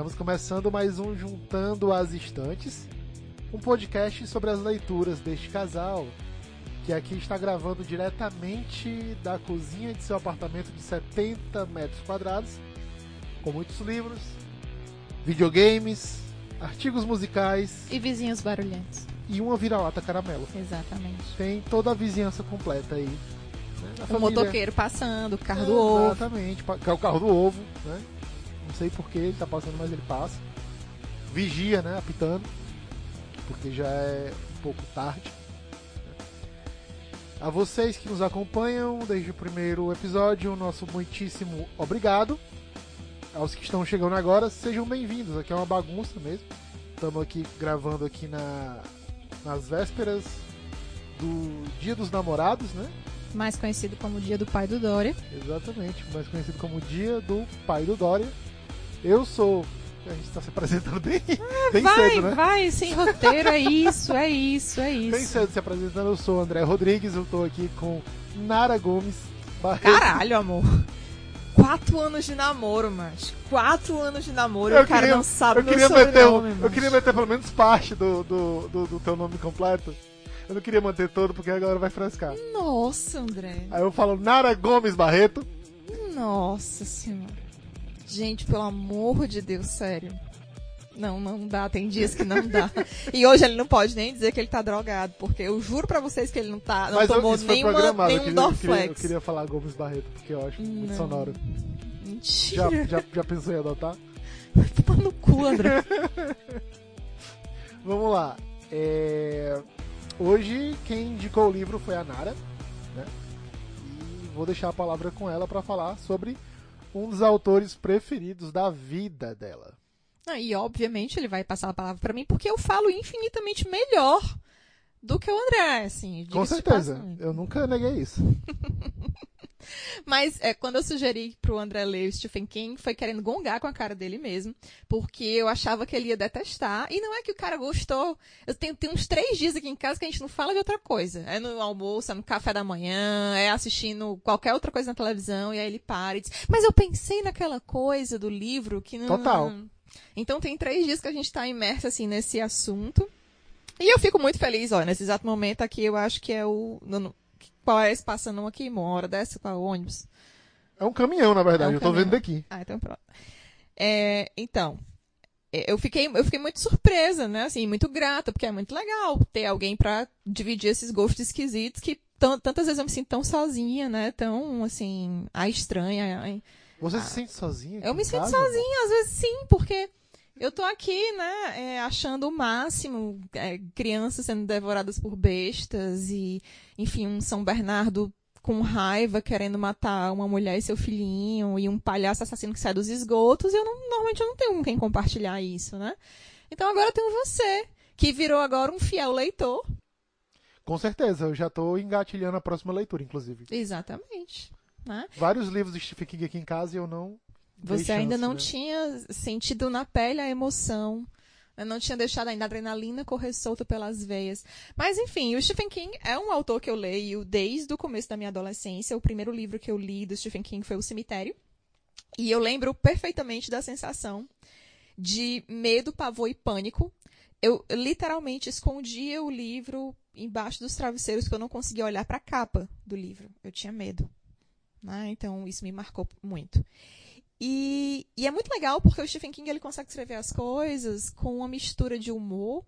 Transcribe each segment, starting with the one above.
Estamos começando mais um Juntando as Estantes, um podcast sobre as leituras deste casal, que aqui está gravando diretamente da cozinha de seu apartamento de 70 metros quadrados, com muitos livros, videogames, artigos musicais E vizinhos barulhentos. e uma vira-lata caramelo. Exatamente. Tem toda a vizinhança completa aí. né? O família- motoqueiro passando, o carro É, do ovo. Exatamente, é o carro do ovo, né? Não sei por que ele tá passando, mas ele passa. Vigia, né? Apitando. Porque já é um pouco tarde. A vocês que nos acompanham desde o primeiro episódio, nosso muitíssimo obrigado. Aos que estão chegando agora, sejam bem-vindos. Aqui é uma bagunça mesmo. Estamos aqui gravando aqui na, nas vésperas do Dia dos Namorados, né? Mais conhecido como dia do pai do Dória. Exatamente, mais conhecido como Dia do Pai do Dória. Eu sou. A gente está se apresentando bem, bem vai, cedo, né? vai, sem roteiro, é isso, é isso, é Bem isso. cedo se apresentando, eu sou o André Rodrigues, eu tô aqui com Nara Gomes Barreto. Caralho, amor. Quatro anos de namoro, mas Quatro anos de namoro Eu o cara queria- não sabe eu meu queria, meter, um- sobrenome, eu queria meter pelo menos parte do, do, do, do teu nome completo. Eu não queria manter todo porque agora vai frescar. Nossa, André. Aí eu falo Nara Gomes Barreto. Nossa senhora. Gente, pelo amor de Deus, sério. Não, não dá, tem dias que não dá. E hoje ele não pode nem dizer que ele tá drogado, porque eu juro pra vocês que ele não tá, não mas eu, tomou foi nenhuma, programado. Eu nenhum queria, eu, queria, eu Dorflex. queria falar Gomes Barreto porque eu acho muito Não. sonoro. Mentira. Já, já, já pensou em adotar? Toma no cu, André. Vamos lá. É, Hoje quem indicou o livro foi a Nara, né? E vou deixar a palavra com ela para falar sobre um dos autores preferidos da vida dela. Ah, E obviamente ele vai passar a palavra pra mim porque eu falo infinitamente melhor do que o André, assim. Com certeza. Eu nunca neguei isso. Mas é, quando eu sugeri pro André ler o Stephen King, foi querendo gongar com a cara dele mesmo, porque eu achava que ele ia detestar. E não é que o cara gostou. Eu tenho, tenho uns três dias aqui em casa que a gente não fala de outra coisa. É no almoço, é no café da manhã, é assistindo qualquer outra coisa na televisão, e aí ele para e diz, mas eu pensei naquela coisa do livro que não. Total. Então tem três dias que a gente tá imerso assim nesse assunto. E eu fico muito feliz, ó, nesse exato momento aqui, eu acho que é o. no- é esse passando aqui? Uma hora dessa? Qual é o ônibus? É um caminhão, na verdade. É um eu tô caminhão. vendo daqui. Ah, então pronto. É, então, é, eu fiquei, eu fiquei muito surpresa, né? Assim, muito grata, porque é muito legal ter alguém pra dividir esses gostos esquisitos que tan- tantas vezes eu me sinto tão sozinha, né? Tão, assim, a estranha. ai. Você se sente sozinha? Eu me sinto casa? sozinha, às vezes sim, porque eu tô aqui, né, é, achando o máximo, é, crianças sendo devoradas por bestas e, enfim, um São Bernardo com raiva querendo matar uma mulher e seu filhinho e um palhaço assassino que sai dos esgotos e eu não, normalmente eu não tenho com quem compartilhar isso, né? Então agora eu tenho você, que virou agora um fiel leitor. Com certeza. Eu já tô engatilhando a próxima leitura, inclusive. Exatamente. Né? Vários livros de Stephen King aqui em casa e eu não. Você ainda chance, não né? tinha sentido na pele a emoção. Eu não tinha deixado ainda a adrenalina correr solta pelas veias. Mas, enfim, o Stephen King é um autor que eu leio desde o começo da minha adolescência. O primeiro livro que eu li do Stephen King foi O Cemitério. E eu lembro perfeitamente da sensação de medo, pavor e pânico. Eu literalmente escondia o livro embaixo dos travesseiros porque eu não conseguia olhar para a capa do livro. Eu tinha medo. né? Então, isso me marcou muito. E, e é muito legal porque o Stephen King ele consegue escrever as coisas com uma mistura de humor,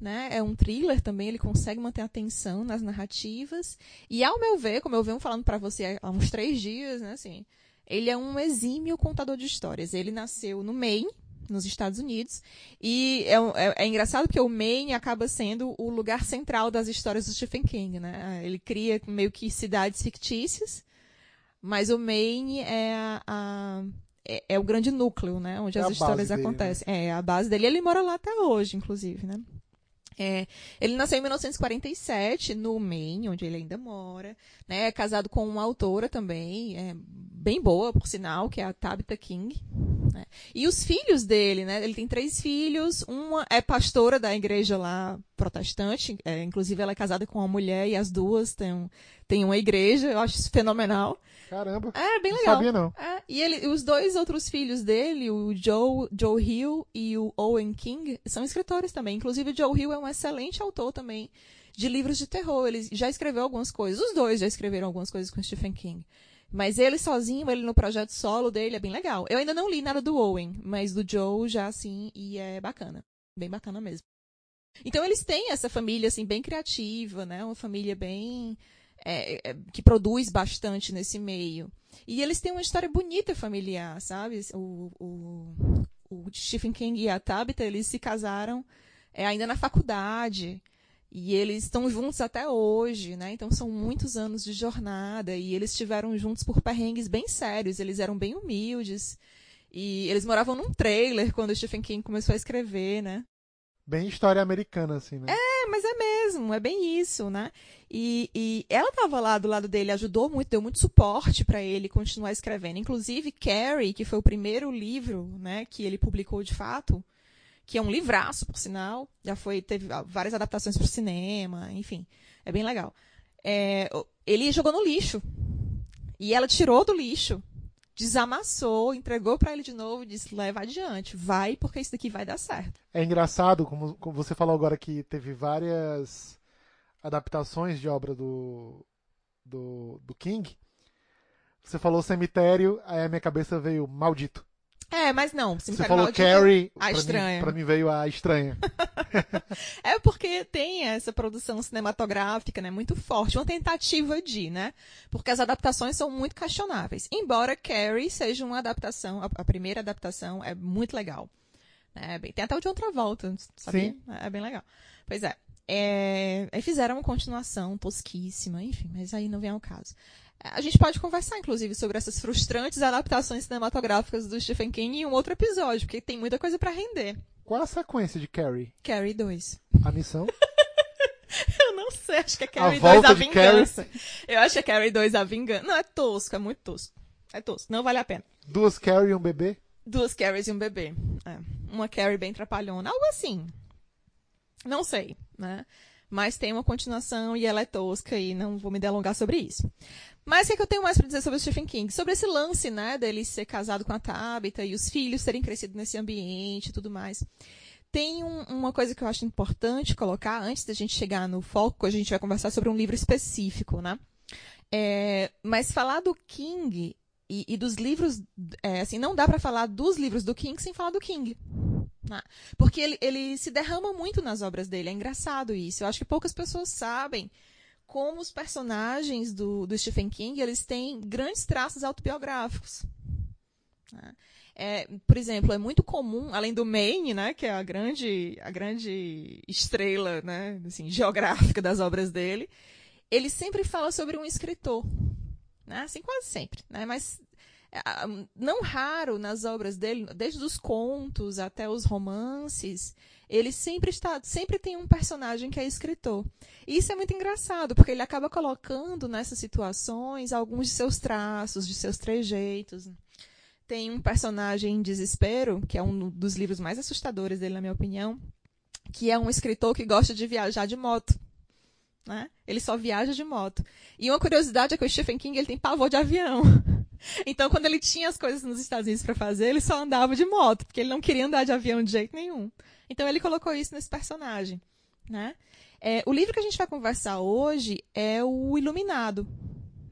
né? É um thriller também, ele consegue manter a atenção nas narrativas. E ao meu ver, como eu venho falando para você há uns três dias, né? Assim, ele é um exímio contador de histórias. Ele nasceu no Maine, nos Estados Unidos, e é, é- é engraçado porque o Maine acaba sendo o lugar central das histórias do Stephen King, né? Ele cria meio que cidades fictícias, mas o Maine é, a- a- é, é o grande núcleo, né? Onde É as histórias dele, acontecem. É, a base dele. Ele mora lá até hoje, inclusive, né? É, ele nasceu em 1947, no Maine, onde ele ainda mora. Né? É casado com uma autora também, é, bem boa, por sinal, que é a Tabitha King. né? E os filhos dele, né? Ele tem três filhos. Uma é pastora da igreja lá protestante. é, inclusive, ela é casada com uma mulher e as duas têm, um- têm uma igreja. Eu acho isso fenomenal. Caramba. É, bem Não legal. sabia, não. É, e ele, os dois outros filhos dele, o Joe, Joe Hill e o Owen King, são escritores também. Inclusive, o Joe Hill é um excelente autor também de livros de terror. Ele já escreveu algumas coisas. Os dois já escreveram algumas coisas com Stephen King. Mas ele sozinho, ele no projeto solo dele é bem legal. Eu ainda não li nada do Owen, mas do Joe já sim, e é bacana. Bem bacana mesmo. Então eles têm essa família assim bem criativa, né? Uma família bem é, é, que produz bastante nesse meio. E eles têm uma história bonita familiar, sabe? O, o, o Stephen King e a Tabitha, eles se casaram é, ainda na faculdade. E eles estão juntos até hoje, né? Então são muitos anos de jornada. E eles estiveram juntos por perrengues bem sérios. Eles eram bem humildes. E eles moravam num trailer quando o Stephen King começou a escrever, né? Bem história americana, assim, né? É, mas é mesmo, é bem isso, né? E, e ela estava lá do lado dele, ajudou muito, deu muito suporte para ele continuar escrevendo. Inclusive, Carrie, que foi o primeiro livro, né, que ele publicou de fato, que é um livraço, por sinal, já foi, teve várias adaptações para o cinema, enfim, é bem legal. É, ele jogou no lixo. E ela tirou do lixo desamassou, entregou para ele de novo e disse: leva adiante, vai, porque isso daqui vai dar certo. É engraçado, como, como você falou agora que teve várias adaptações de obra do, do, do King. Você falou cemitério, aí a minha cabeça veio maldito. É, mas não. Você falou Carrie, a estranha. Mim, pra mim veio a estranha. é porque tem essa produção cinematográfica, né, muito forte, uma tentativa de, né? Porque as adaptações são muito questionáveis. Embora Carrie seja uma adaptação, a, primeira adaptação é muito legal. É bem, tem até o de outra volta, sabia? Sim. É, é bem legal. Pois é. é. Aí fizeram uma continuação tosquíssima, enfim, mas aí não vem ao caso. A gente pode conversar, inclusive, sobre essas frustrantes adaptações cinematográficas do Stephen King em um outro episódio, porque tem muita coisa para render. Qual a sequência de Carrie? Carrie 2. A missão? Eu não sei, acho que é Carrie a 2 a vingança. Carrie... Eu acho que é Carrie 2 a vingança. Não, é tosco, é muito tosco. É tosco, não vale a pena. Duas Carrie e um bebê? Duas Carries e um bebê. É. Uma Carrie bem trapalhona, algo assim. Não sei, né? Mas tem uma continuação e ela é tosca e não vou me delongar sobre isso. Mas o que, é que eu tenho mais para dizer sobre o Stephen King? Sobre esse lance, né, dele ser casado com a Tabitha e os filhos terem crescido nesse ambiente e tudo mais. Tem um, uma coisa que eu acho importante colocar antes da gente chegar no foco, a gente vai conversar sobre um livro específico, né? É, mas falar do King e, e dos livros, é, assim, não dá para falar dos livros do King sem falar do King. Né? Porque ele, ele se derrama muito nas obras dele, é engraçado isso. Eu acho que poucas pessoas sabem como os personagens do, do Stephen King eles têm grandes traços autobiográficos. Né? É, por exemplo, é muito comum, além do Maine, né, que é a grande, a grande estrela né, assim, geográfica das obras dele, ele sempre fala sobre um escritor. Né? Assim, quase sempre. Né? Mas não raro nas obras dele, desde os contos até os romances, ele sempre está, sempre tem um personagem que é escritor. E isso é muito engraçado, porque ele acaba colocando nessas situações alguns de seus traços, de seus trejeitos. Tem um personagem em Desespero, que é um dos livros mais assustadores dele, na minha opinião, que é um escritor que gosta de viajar de moto. Né? Ele só viaja de moto. E uma curiosidade é que o Stephen King ele tem pavor de avião. Então, quando ele tinha as coisas nos Estados Unidos para fazer, ele só andava de moto, porque ele não queria andar de avião de jeito nenhum. Então, ele colocou isso nesse personagem. Né? É, o livro que a gente vai conversar hoje é o Iluminado,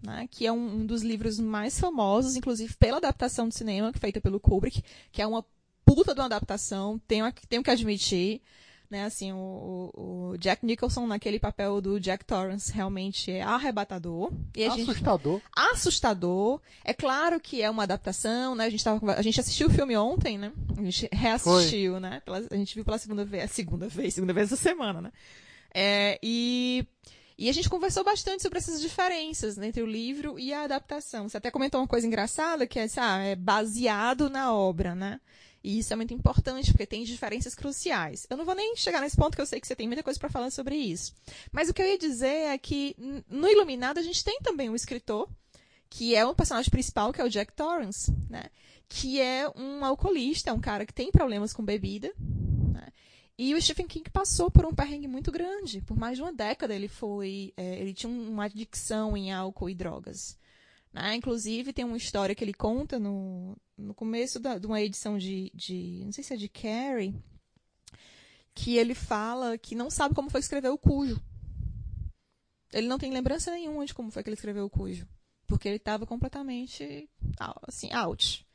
né, que é um, um, dos livros mais famosos, inclusive pela adaptação de cinema feita pelo Kubrick, que é uma puta de uma adaptação, tenho, tenho que admitir né? Assim, o, o, Jack Nicholson naquele papel do Jack Torrance realmente é arrebatador. E assustador. Gente, assustador. É claro que é uma adaptação, né? A gente, tava, a gente assistiu o filme ontem, né? A gente reassistiu, Foi. né? Pela, a gente viu pela segunda vez, segunda vez, segunda vez essa semana, né? É, e e a gente conversou bastante sobre essas diferenças né, entre o livro e a adaptação. Você até comentou uma coisa engraçada, que é, ah, é baseado na obra, né? E isso é muito importante, porque tem diferenças cruciais. Eu não vou nem chegar nesse ponto, que eu sei que você tem muita coisa para falar sobre isso. Mas o que eu ia dizer é que no Iluminado a gente tem também um escritor, que é o personagem principal, que é o Jack Torrance, né? Que é um alcoolista, é um cara que tem problemas com bebida, né? E o Stephen King passou por um perrengue muito grande. Por mais de uma década ele foi. É, ele tinha uma adicção em álcool e drogas. Né? Inclusive, tem uma história que ele conta no, no começo da, de uma edição de, de. Não sei se é de Carrie. Que ele fala que não sabe como foi que escreveu o Cujo. Ele não tem lembrança nenhuma de como foi que ele escreveu o Cujo. Porque ele estava completamente assim, out.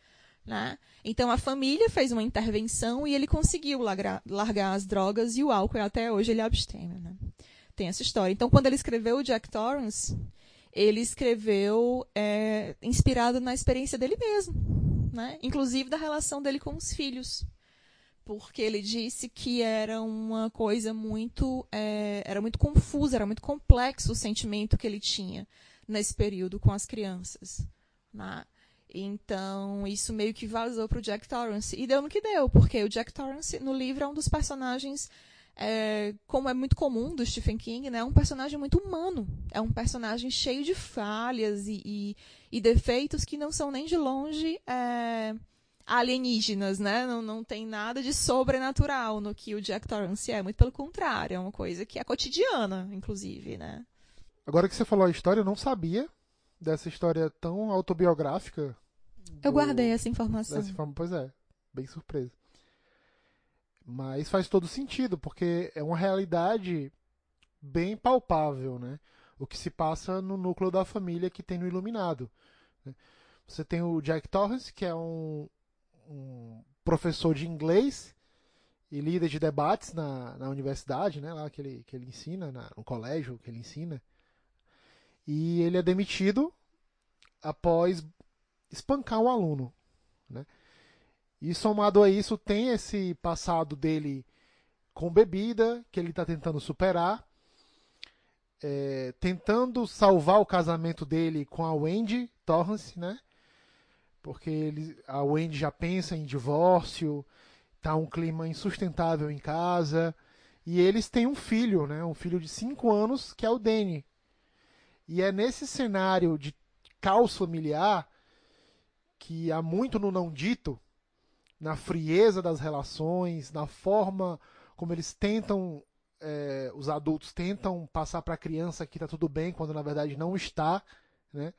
Né? Então a família fez uma intervenção e ele conseguiu largar, as drogas e o álcool e até hoje ele abstêmio. Né? Tem essa história. Então quando ele escreveu o Jack Torrance, ele escreveu é, inspirado na experiência dele mesmo, né? inclusive da relação dele com os filhos. Porque ele disse que era uma coisa muito. É, era muito confusa, era muito complexo o sentimento que ele tinha nesse período com as crianças. Né? Então, isso meio que vazou para o Jack Torrance. E deu no que deu, porque o Jack Torrance, no livro, é um dos personagens, é, como é muito comum do Stephen King, né, é um personagem muito humano. É um personagem cheio de falhas e, e, e defeitos que não são nem de longe é, alienígenas, né? Não, não tem nada de sobrenatural no que o Jack Torrance é. Muito pelo contrário, é uma coisa que é cotidiana, inclusive, né? Agora que você falou a história, eu não sabia dessa história tão autobiográfica. Eu guardei essa informação. Dessa pois é, bem surpresa. Mas faz todo sentido, porque é uma realidade bem palpável, né? O que se passa no núcleo da família que tem no Iluminado. Né? Você tem o Jack Torrance, que é um, um professor de inglês e líder de debates na, na universidade, né? Lá que ele, que ele ensina, na, no colégio que ele ensina. E ele é demitido após espancar um aluno. Né? E somado a isso, tem esse passado dele com bebida, que ele está tentando superar, é, tentando salvar o casamento dele com a Wendy Torrance, né? Porque ele, a Wendy já pensa em divórcio, tá um clima insustentável em casa, e eles têm um filho, né? Um filho de 5 anos, que é o Danny, e é nesse cenário de caos familiar que há muito no não dito, na frieza das relações, na forma como eles tentam, é, os adultos tentam passar para a criança que está tudo bem, quando na verdade não está, né?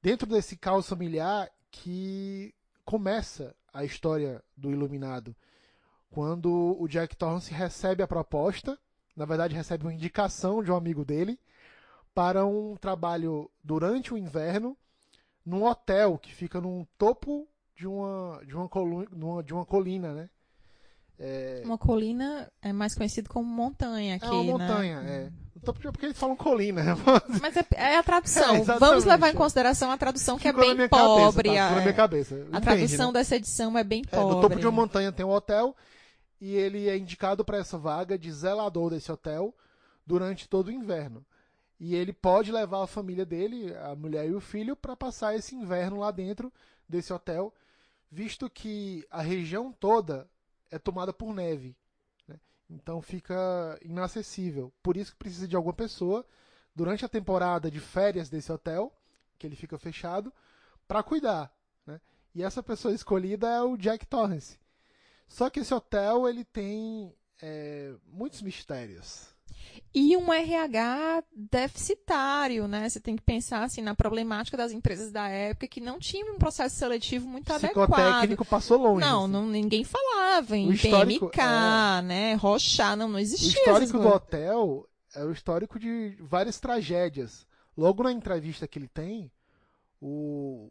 Dentro desse caos familiar que começa a história do Iluminado, quando o Jack Torrance recebe a proposta, na verdade recebe uma indicação de um amigo dele, para um trabalho durante o inverno num hotel que fica no topo de uma, de uma, coluna, de uma colina, né? É... Uma colina é mais conhecido como montanha aqui, É uma montanha, né? é. Topo porque eles falam colina. Né? Mas é, é a tradução. É, Vamos levar em consideração a tradução que é Ficou é bem pobre. Cabeça, tá? na minha cabeça. A tradução né? dessa edição é bem pobre. no topo de uma montanha tem um hotel e ele é indicado para essa vaga de zelador desse hotel durante todo o inverno. E ele pode levar a família dele, a mulher e o filho, para passar esse inverno lá dentro desse hotel, visto que a região toda é tomada por neve. Né? Então fica inacessível. Por isso que precisa de alguma pessoa durante a temporada de férias desse hotel, que ele fica fechado, para cuidar. Né? E essa pessoa escolhida é o Jack Torrance. Só que esse hotel ele tem é, muitos mistérios e um RH deficitário, né? Você tem que pensar assim na problemática das empresas da época que não tinham um processo seletivo muito adequado. O técnico passou longe. Não, assim. não ninguém falava em PMK, é... né? Rochar, não, não existia. O histórico do hotel é o histórico de várias tragédias. Logo na entrevista que ele tem, o,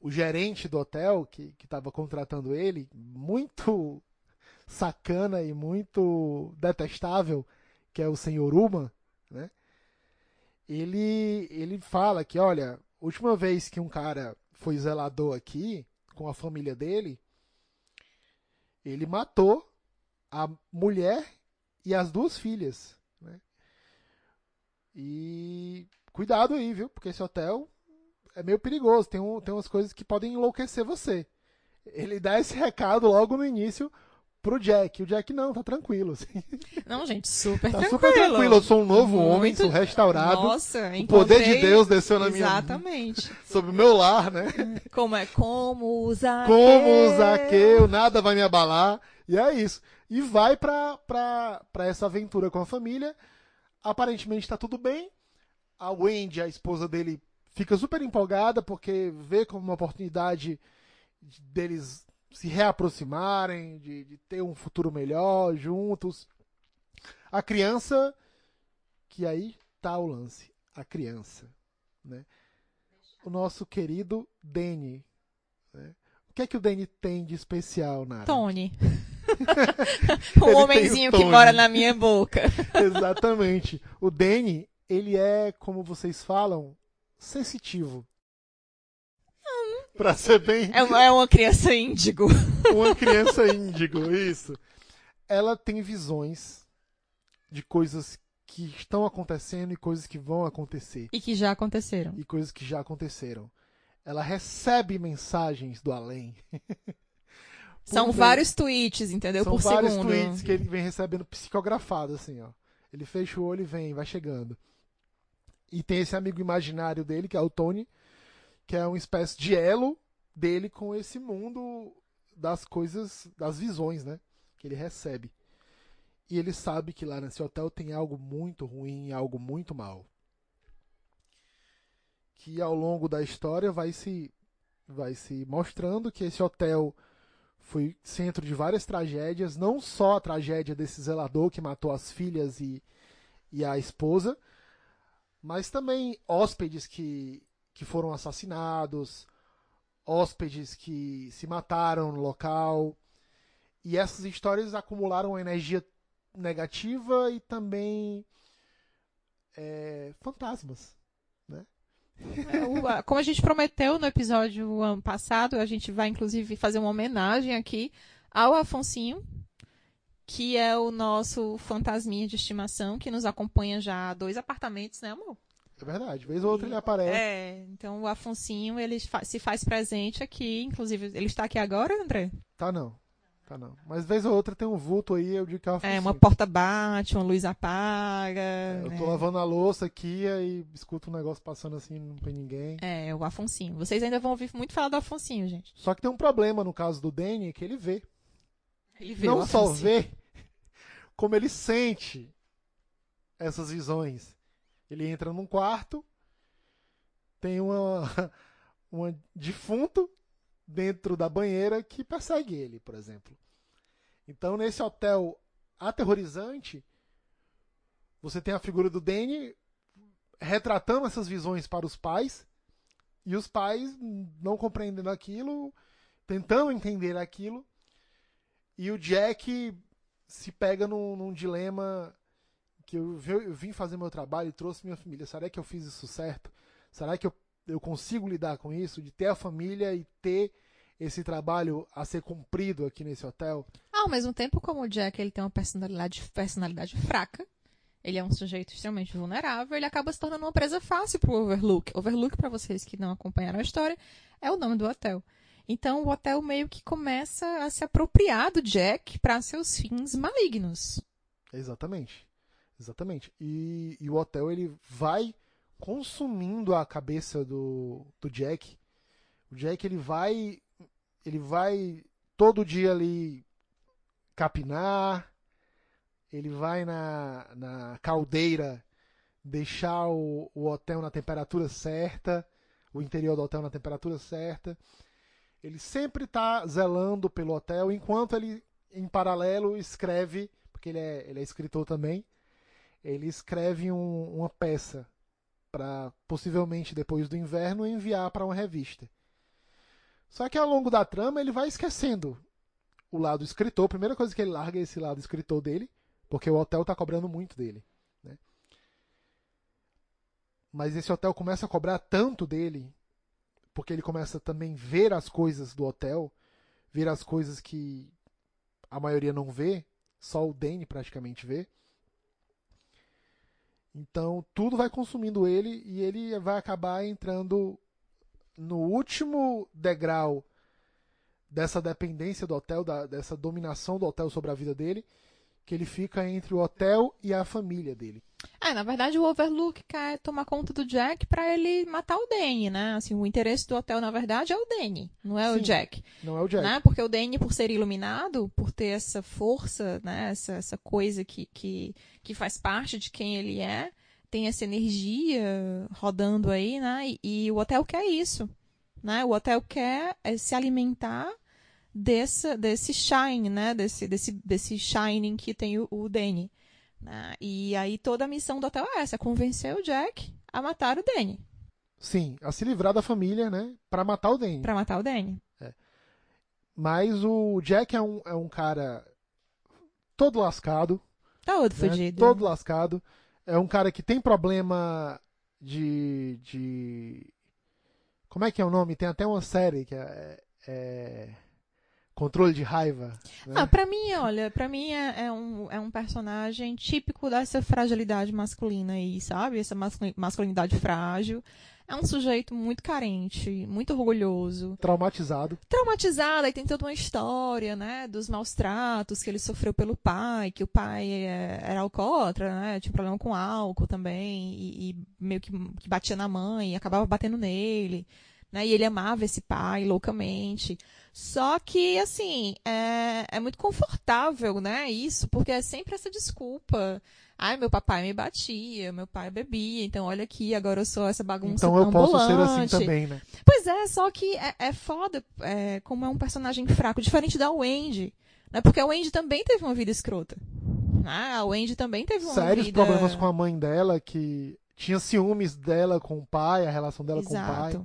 o gerente do hotel que estava contratando ele, muito sacana e muito detestável, que é o senhor Uma, né? Ele, ele fala que, olha, última vez que um cara foi zelador aqui, com a família dele, ele matou a mulher e as duas filhas. Né? E cuidado aí, viu? Porque esse hotel é meio perigoso. Tem, um, tem umas coisas que podem enlouquecer você. Ele dá esse recado logo no início pro Jack. O Jack não, tá tranquilo. Assim. Não, gente, super tá tranquilo. super tranquilo. Eu sou um novo Muito... homem, sou restaurado. Nossa, O poder de Deus desceu na minha Exatamente. sobre o meu lar, né? Como é como Zaqueu. Como o Zaqueu, nada vai me abalar. E é isso. E vai pra, pra, pra essa aventura com a família. Aparentemente tá tudo bem. A Wendy, a esposa dele, fica super empolgada porque vê como uma oportunidade de- deles se reaproximarem, de, de ter um futuro melhor juntos. A criança, que aí tá o lance, a criança, né? O nosso querido Danny, né? O que é que o Danny tem de especial, Nara? Tony. O homenzinho que mora na minha boca. Exatamente. O Danny, ele é, como vocês falam, sensitivo. Pra ser bem É uma, é uma criança índigo. uma criança índigo, isso. Ela tem visões de coisas que estão acontecendo e coisas que vão acontecer. E que já aconteceram. E coisas que já aconteceram. Ela recebe mensagens do além. São Por vários tweets, entendeu? São Por vários segundo. tweets que ele vem recebendo psicografado, assim, ó. Ele fecha o olho e vem, vai chegando. E tem esse amigo imaginário dele, que é o Tony, que é uma espécie de elo dele com esse mundo das coisas, das visões, né? Que ele recebe. E ele sabe que lá nesse hotel tem algo muito ruim, algo muito mal. Que ao longo da história vai se vai se mostrando que esse hotel foi centro de várias tragédias, não só a tragédia desse zelador que matou as filhas e, e a esposa, mas também hóspedes que, que foram assassinados, hóspedes que se mataram no local. E essas histórias acumularam energia negativa e também é, fantasmas. É, o- a- Como a gente prometeu no episódio ano passado, a gente vai inclusive fazer uma homenagem aqui ao Afonsinho, que é o nosso fantasminha de estimação, que nos acompanha já há dois apartamentos, né, amor? É verdade, vez ou outra ele aparece. É, então o Afonsinho, ele fa- se faz presente aqui, inclusive, ele está aqui agora, André? Tá não. Tá não. Mas vez ou outra tem um vulto aí, eu digo que é uma É, uma porta bate, uma luz apaga. Eu né? tô lavando a louça aqui e escuto um negócio passando assim, não tem ninguém. É, o Afonsinho. Vocês ainda vão ouvir muito falar do Afonsinho, gente. Só que tem um problema no caso do Danny, que ele vê. Ele vê não o só Afonsinho. vê, como ele sente essas visões. Ele entra num quarto, tem uma, uma defunto dentro da banheira que persegue ele, por exemplo. Então, nesse hotel aterrorizante, você tem a figura do Danny retratando essas visões para os pais, e os pais não compreendendo aquilo, tentando entender aquilo, e o Jack se pega num, num dilema que eu, eu vim fazer meu trabalho e trouxe minha família. Será que eu fiz isso certo? Será que eu, eu consigo lidar com isso? De ter a família e ter esse trabalho a ser cumprido aqui nesse hotel? Ao mesmo tempo, como o Jack ele tem uma personalidade, personalidade fraca, ele é um sujeito extremamente vulnerável, ele acaba se tornando uma presa fácil pro Overlook. Overlook, para vocês que não acompanharam a história, é o nome do hotel. Então o hotel meio que começa a se apropriar do Jack para seus fins malignos. Exatamente. Exatamente. E, e o hotel ele vai consumindo a cabeça do, do Jack. O Jack ele vai ele vai todo dia ali capinar, ele vai na, na caldeira deixar o, o hotel na temperatura certa, o interior do hotel na temperatura certa. Ele sempre está zelando pelo hotel, enquanto ele, em paralelo, escreve, porque ele é, ele é escritor também, ele escreve um- uma peça para possivelmente depois do inverno enviar para uma revista. Só que ao longo da trama ele vai esquecendo o lado escritor. A primeira coisa que ele larga é esse lado escritor dele, porque o hotel está cobrando muito dele. né? Mas esse hotel começa a cobrar tanto dele, porque ele começa também a ver as coisas do hotel, ver as coisas que a maioria não vê, só o Danny praticamente vê. Então tudo vai consumindo ele e ele vai acabar entrando no último degrau dessa dependência do hotel, da- dessa dominação do hotel sobre a vida dele, que ele fica entre o hotel e a família dele. É, na verdade o Overlook quer tomar conta do Jack para ele matar o Danny, né? Assim, o interesse do hotel na verdade é o Danny, não é Sim. o Jack. Não é o Jack. né? Porque o Danny, por ser iluminado, por ter essa força, né? essa, essa coisa que, que, que faz parte de quem ele é, tem essa energia rodando aí, né? E, e o hotel quer isso, né? O hotel quer é, se alimentar desse, desse shine, né? Desse, desse, desse shining que tem o, o Danny. Né? E aí toda a missão do hotel é essa, é convencer o Jack a matar o Danny. Sim, a se livrar da família, né? Pra matar o Danny. Pra matar o Danny. Mas o Jack é um, é um cara todo lascado. Todo né? fudido. Todo lascado. É um cara que tem problema de. de... Como é que é o nome? Tem até uma série que é. é... Controle de raiva. Né? Ah, pra mim, olha, pra mim é, é um, é um personagem típico dessa fragilidade masculina aí, sabe? Essa masculi- masculinidade frágil. É um sujeito muito carente, muito orgulhoso, Traumatizado. traumatizado, aí tem toda uma história, né, dos maus tratos que ele sofreu pelo pai, que o pai é, era alcoólatra, né, tinha problema com álcool também, e, e meio que, que batia na mãe, e acabava batendo nele, né, e ele amava esse pai loucamente. Só que, assim, é, é muito confortável, né, isso, porque é sempre essa desculpa. Ai, meu papai me batia, meu pai bebia, então olha aqui, agora eu sou essa bagunça Então eu posso ser assim ambulante. também, né? Pois é, só que é, é foda é, como é um personagem fraco, diferente da Wendy. Né? Porque a Wendy também teve uma vida escrota. Né? A Wendy também teve uma Sérios vida... problemas com a mãe dela, que tinha ciúmes dela com o pai, a relação dela com o pai.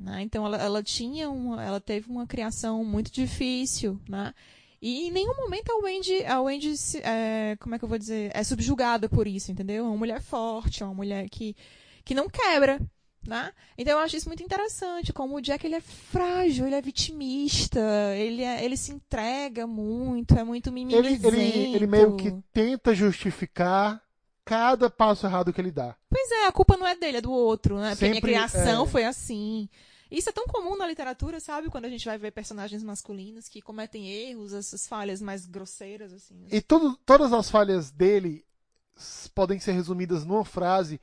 Né? Então ela, ela tinha uma, ela teve uma criação muito difícil, né? E em nenhum momento a Wendy, a Wendy é, como é que eu vou dizer, é subjugada por isso, entendeu? É uma mulher forte, é uma mulher que, que não quebra, né? Então eu acho isso muito interessante, como o Jack ele é frágil, ele é vitimista, ele, é- ele se entrega muito, é muito Ele, mimizento. ele, ele meio que tenta justificar cada passo errado que ele dá. Pois é, a culpa não é dele, é do outro, né? Porque a minha Sempre, criação é. foi assim. Isso é tão comum na literatura, sabe? Quando a gente vai ver personagens masculinos que cometem erros, essas falhas mais grosseiras, assim. E todas as falhas dele podem ser resumidas numa frase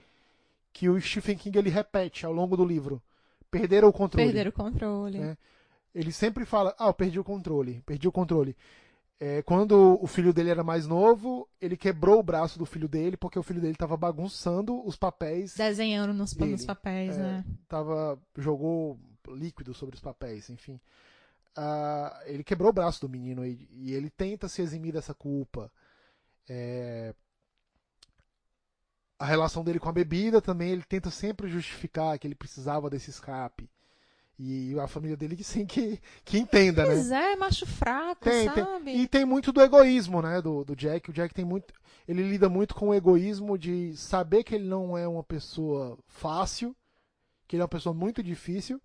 que o Stephen King ele repete ao longo do livro. Perderam o controle. Perder o controle. É. Ele sempre fala, ah, eu perdi o controle, perdi o controle. É, quando o filho dele era mais novo, ele quebrou o braço do filho dele porque o filho dele estava bagunçando os papéis, Desenhando nos, Dele. nos papéis, É. né? tava, jogou líquido sobre os papéis, enfim. Ah, ele quebrou o braço do menino e, e ele tenta se eximir dessa culpa. É, a relação dele com a bebida também, ele tenta sempre justificar que ele precisava desse escape. E a família dele que sim que, que entenda, né? Pois é, macho fraco, Tem, tem. sabe? E tem muito do egoísmo, né, do, do Jack. O Jack tem muito. Ele lida muito com o egoísmo de saber que ele não é uma pessoa fácil, que ele é uma pessoa muito difícil.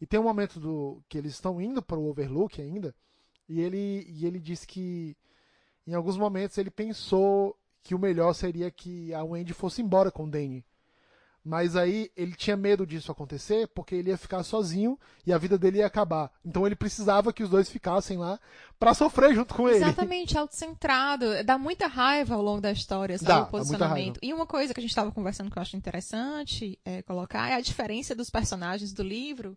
E tem um momento do que eles estão indo para o Overlook ainda, e ele, e ele diz que em alguns momentos ele pensou que o melhor seria que a Wendy fosse embora com o Danny. Mas aí ele tinha medo disso acontecer porque ele ia ficar sozinho e a vida dele ia acabar. Então ele precisava que os dois ficassem lá pra sofrer junto com ele. Exatamente, autocentrado. Dá muita raiva ao longo da história, sabe? Dá, o posicionamento. E uma coisa que a gente estava conversando que eu acho interessante é, colocar é a diferença dos personagens do livro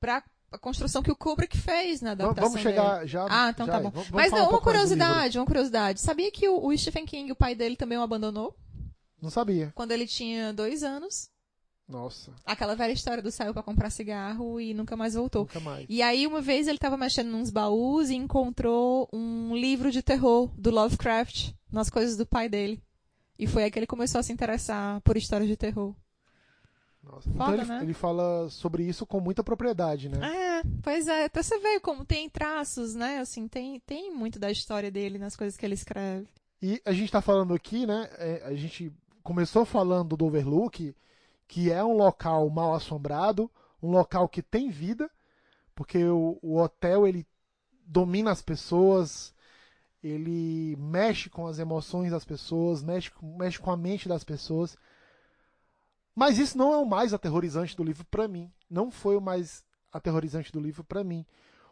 para a construção que o Kubrick fez na adaptação Vamos dele. chegar já. Ah, então já tá é. bom. Vamos- vamos Mas não, um uma curiosidade, uma curiosidade. Sabia que o, o Stephen King, o pai dele, também o abandonou Não sabia. quando ele tinha dois anos? Nossa, Aquela velha história do saiu pra comprar cigarro e nunca mais voltou. nunca mais. E aí, uma vez, ele tava mexendo nos baús e encontrou um livro de terror do Lovecraft nas coisas do pai dele. E foi aí que ele começou a se interessar por histórias de terror. Nossa. Então Foda, ele, né? ele fala sobre isso com muita propriedade, né? É, pois é. Pra você ver como tem traços, né? Assim, tem, tem muito da história dele nas coisas que ele escreve. E a gente tá falando aqui, né? é, a gente começou falando do Overlook, que é um local mal assombrado, um local que tem vida, porque o, o hotel ele domina as pessoas, ele mexe com as emoções das pessoas, mexe, com- mexe com a mente das pessoas. Mas isso não é o mais aterrorizante do livro pra mim. Não foi o mais aterrorizante do livro pra mim.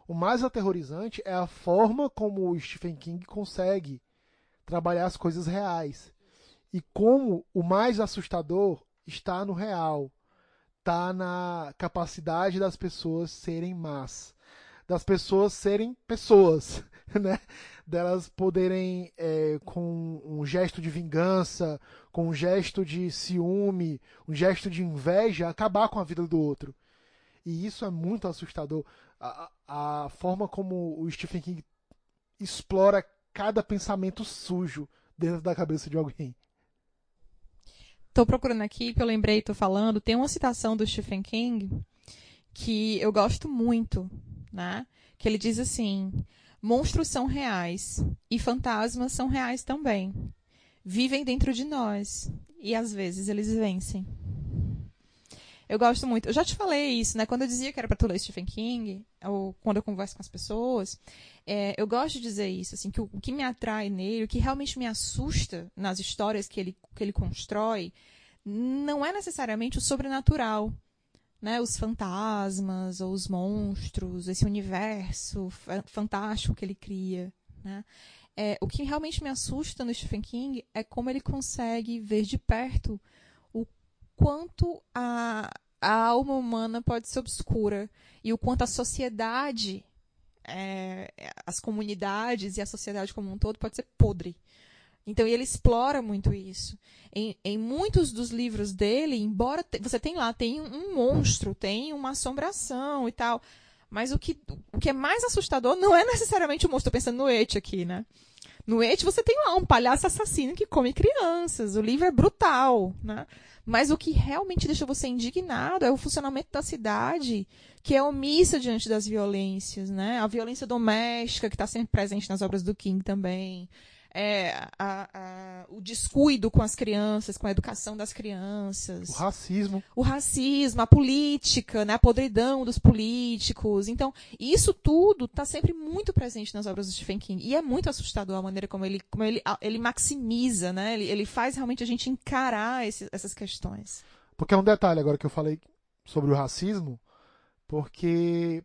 O mais aterrorizante é a forma como o Stephen King consegue trabalhar as coisas reais. E como o mais assustador está no real, está na capacidade das pessoas serem más, das pessoas serem pessoas, né? Delas poderem, é, com um gesto de vingança, com um gesto de ciúme, um gesto de inveja, acabar com a vida do outro. E isso é muito assustador. A, a forma como o Stephen King explora cada pensamento sujo dentro da cabeça de alguém. Tô procurando aqui, que eu lembrei, tô falando, tem uma citação do Stephen King que eu gosto muito, né? Que ele diz assim: monstros são reais e fantasmas são reais também. Vivem dentro de nós e às vezes eles vencem. Eu gosto muito. Eu já te falei isso, né? Quando eu dizia que era para tu ler Stephen King, ou quando eu converso com as pessoas, é, eu gosto de dizer isso, assim, que o, o, que me atrai nele, o que realmente me assusta nas histórias que ele, que ele constrói, não é necessariamente o sobrenatural, né? Os fantasmas ou os monstros, esse universo fantástico que ele cria, né? É, o que realmente me assusta no Stephen King é como ele consegue ver de perto quanto a, a alma humana pode ser obscura e o quanto a sociedade, é, as comunidades e a sociedade como um todo pode ser podre. Então ele explora muito isso. Em, em muitos dos livros dele, embora te, você tem lá, tem um monstro, tem uma assombração e tal. Mas o que, o que é mais assustador não é necessariamente o monstro. Estou pensando no Et aqui, né? No Et você tem lá um palhaço assassino que come crianças. O livro é brutal, né? Mas o que realmente deixa você indignado é o funcionamento da cidade, que é omissa diante das violências, né? A violência doméstica, que está sempre presente nas obras do King também é, a, a, o descuido com as crianças, com a educação das crianças. O racismo. O racismo, a política, né, a podridão dos políticos. Então, isso tudo está sempre muito presente nas obras do Stephen King. E é muito assustador a maneira como ele, como ele, ele maximiza, né? Ele, ele faz realmente a gente encarar esse, essas questões. Porque é um detalhe agora que eu falei sobre o racismo, porque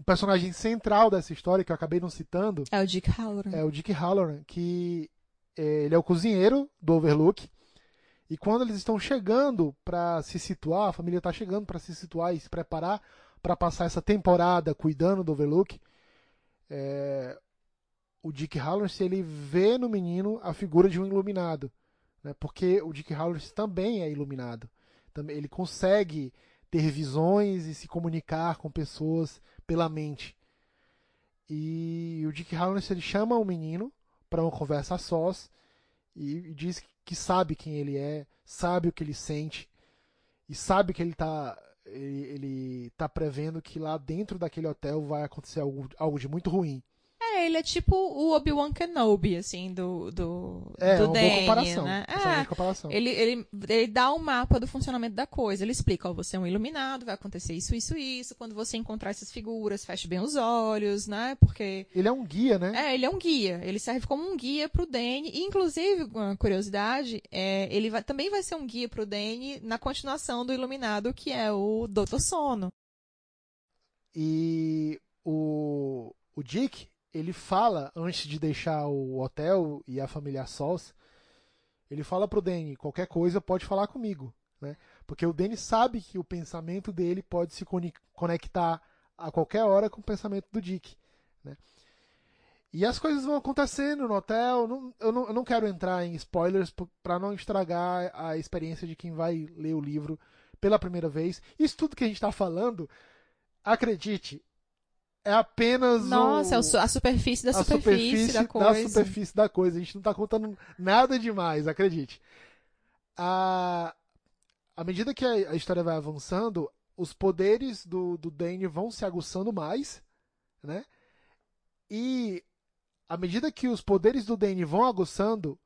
o personagem central dessa história, que eu acabei não citando. É o Dick Halloran. É o Dick Halloran, que é, ele é o cozinheiro do Overlook. E quando eles estão chegando para se situar, a família está chegando para se situar e se preparar para passar essa temporada cuidando do Overlook, é, o Dick Halloran ele vê no menino a figura de um iluminado, né? Porque o Dick Halloran também é iluminado. Também ele consegue ter visões e se comunicar com pessoas pela mente. E o Dick Halloran ele chama o menino para uma conversa a sós e, diz que sabe quem ele é, sabe o que ele sente e sabe que ele está ele, ele tá prevendo que lá dentro daquele hotel vai acontecer algo, algo de muito ruim. É, ele é tipo o Obi-Wan Kenobi, assim, do, do, é, do uma Danny, boa comparação. né? É, é, comparação. Ele, ele, ele dá um mapa do funcionamento da coisa. Ele explica, ó, você é um iluminado, vai acontecer isso, isso, isso. Quando você encontrar essas figuras, feche bem os olhos, né? Porque... Ele é um guia, né? É, ele é um guia. Ele serve como um guia pro Danny. E, inclusive, uma curiosidade, é, ele vai, também vai ser um guia pro Danny na continuação do Iluminado, que é o Doutor Sono. E o, o Dick, ele fala, antes de deixar o hotel e a família sós, ele fala pro Danny, qualquer coisa pode falar comigo, né? Porque o Danny sabe que o pensamento dele pode se conectar a qualquer hora com o pensamento do Dick, né? E as coisas vão acontecendo no hotel. Não, eu, não, eu não quero entrar em spoilers para não estragar a experiência de quem vai ler o livro pela primeira vez. Isso tudo que a gente está falando, acredite, é apenas Nossa, o, a superfície da a superfície, superfície da coisa. Da superfície da coisa. A gente não está contando nada demais, acredite. A, à medida que a, a história vai avançando, os poderes do, do Danny vão se aguçando mais, né? E à medida que os poderes do Danny vão aguçando,